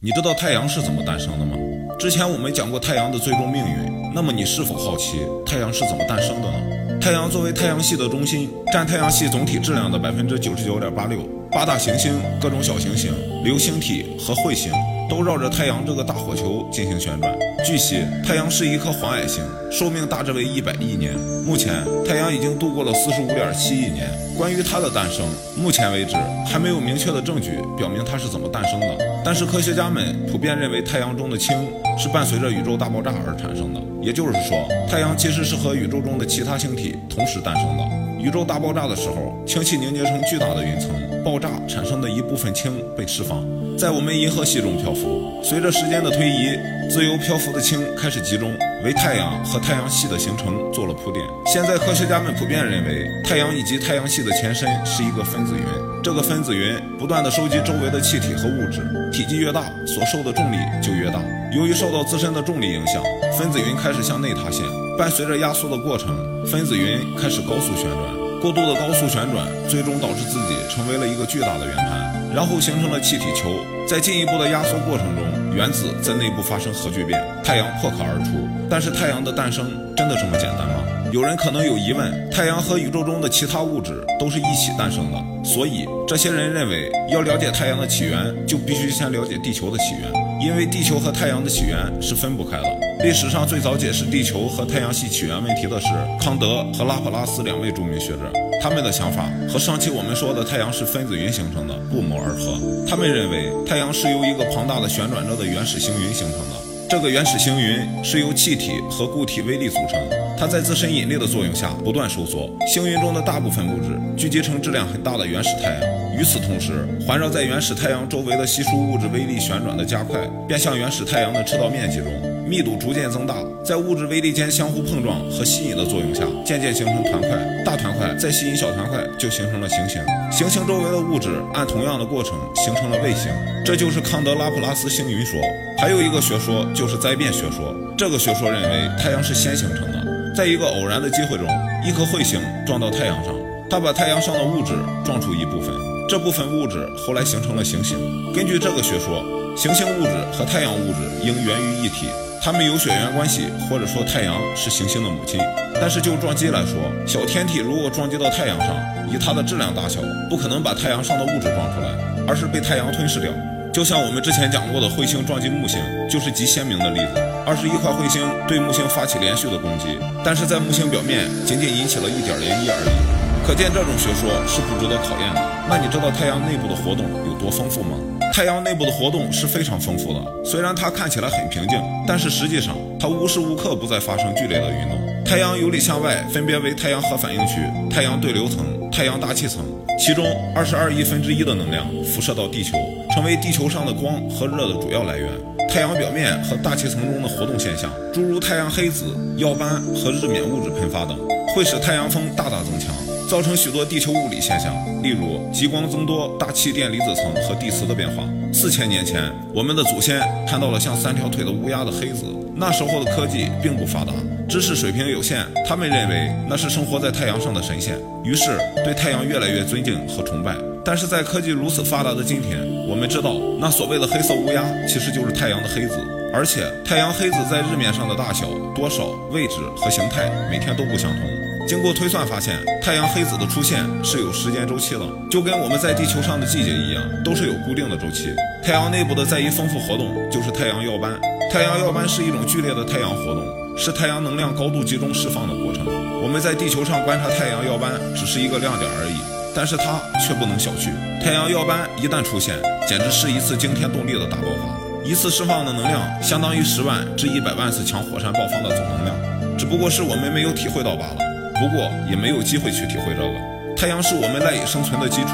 你知道太阳是怎么诞生的吗？之前我们讲过太阳的最终命运，那么你是否好奇太阳是怎么诞生的呢？太阳作为太阳系的中心，占太阳系总体质量的百分之九十九点八六，八大行星、各种小行星、流星体和彗星。都绕着太阳这个大火球进行旋转。据悉，太阳是一颗黄矮星，寿命大致为一百亿年。目前，太阳已经度过了四十五点七亿年。关于它的诞生，目前为止还没有明确的证据表明它是怎么诞生的。但是，科学家们普遍认为太阳中的氢是伴随着宇宙大爆炸而产生的。也就是说，太阳其实是和宇宙中的其他星体同时诞生的。宇宙大爆炸的时候，氢气凝结成巨大的云层，爆炸产生的一部分氢被释放。在我们银河系中漂浮，随着时间的推移，自由漂浮的氢开始集中，为太阳和太阳系的形成做了铺垫。现在科学家们普遍认为，太阳以及太阳系的前身是一个分子云。这个分子云不断地收集周围的气体和物质，体积越大，所受的重力就越大。由于受到自身的重力影响，分子云开始向内塌陷。伴随着压缩的过程，分子云开始高速旋转。过度的高速旋转，最终导致自己成为了一个巨大的圆盘，然后形成了气体球。在进一步的压缩过程中，原子在内部发生核聚变，太阳破壳而出。但是，太阳的诞生真的这么简单吗？有人可能有疑问：太阳和宇宙中的其他物质都是一起诞生的，所以这些人认为，要了解太阳的起源，就必须先了解地球的起源，因为地球和太阳的起源是分不开的。历史上最早解释地球和太阳系起源问题的是康德和拉普拉斯两位著名学者，他们的想法和上期我们说的太阳是分子云形成的不谋而合。他们认为太阳是由一个庞大的旋转着的原始星云形成的，这个原始星云是由气体和固体微粒组成，它在自身引力的作用下不断收缩，星云中的大部分物质聚集成质量很大的原始太阳。与此同时，环绕在原始太阳周围的稀疏物质微粒旋转的加快，便向原始太阳的赤道面积中。密度逐渐增大，在物质微粒间相互碰撞和吸引的作用下，渐渐形成团块。大团块再吸引小团块，就形成了行星。行星周围的物质按同样的过程形成了卫星。这就是康德拉普拉斯星云说。还有一个学说就是灾变学说。这个学说认为太阳是先形成的，在一个偶然的机会中，一颗彗星撞到太阳上，它把太阳上的物质撞出一部分，这部分物质后来形成了行星。根据这个学说，行星物质和太阳物质应源于一体。它们有血缘关系，或者说太阳是行星的母亲。但是就撞击来说，小天体如果撞击到太阳上，以它的质量大小，不可能把太阳上的物质撞出来，而是被太阳吞噬掉。就像我们之前讲过的彗星撞击木星，就是极鲜明的例子。二十一块彗星对木星发起连续的攻击，但是在木星表面仅仅引起了一点涟漪而已。可见这种学说是不值得考验的。那你知道太阳内部的活动有多丰富吗？太阳内部的活动是非常丰富的，虽然它看起来很平静，但是实际上它无时无刻不在发生剧烈的运动。太阳由里向外分别为太阳核反应区、太阳对流层、太阳大气层，其中二十二亿分之一的能量辐射到地球，成为地球上的光和热的主要来源。太阳表面和大气层中的活动现象，诸如太阳黑子、耀斑和日冕物质喷发等，会使太阳风大大增强。造成许多地球物理现象，例如极光增多、大气电离子层和地磁的变化。四千年前，我们的祖先看到了像三条腿的乌鸦的黑子。那时候的科技并不发达，知识水平有限，他们认为那是生活在太阳上的神仙，于是对太阳越来越尊敬和崇拜。但是在科技如此发达的今天，我们知道那所谓的黑色乌鸦其实就是太阳的黑子，而且太阳黑子在日面上的大小、多少、位置和形态每天都不相同。经过推算发现，太阳黑子的出现是有时间周期的，就跟我们在地球上的季节一样，都是有固定的周期。太阳内部的再一丰富活动就是太阳耀斑。太阳耀斑是一种剧烈的太阳活动，是太阳能量高度集中释放的过程。我们在地球上观察太阳耀斑只是一个亮点而已，但是它却不能小觑。太阳耀斑一旦出现，简直是一次惊天动地的大爆发，一次释放的能量相当于十万至一百万次强火山爆发的总能量，只不过是我们没有体会到罢了。不过也没有机会去体会这个。太阳是我们赖以生存的基础，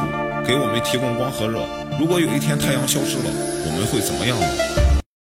给我们提供光和热。如果有一天太阳消失了，我们会怎么样呢？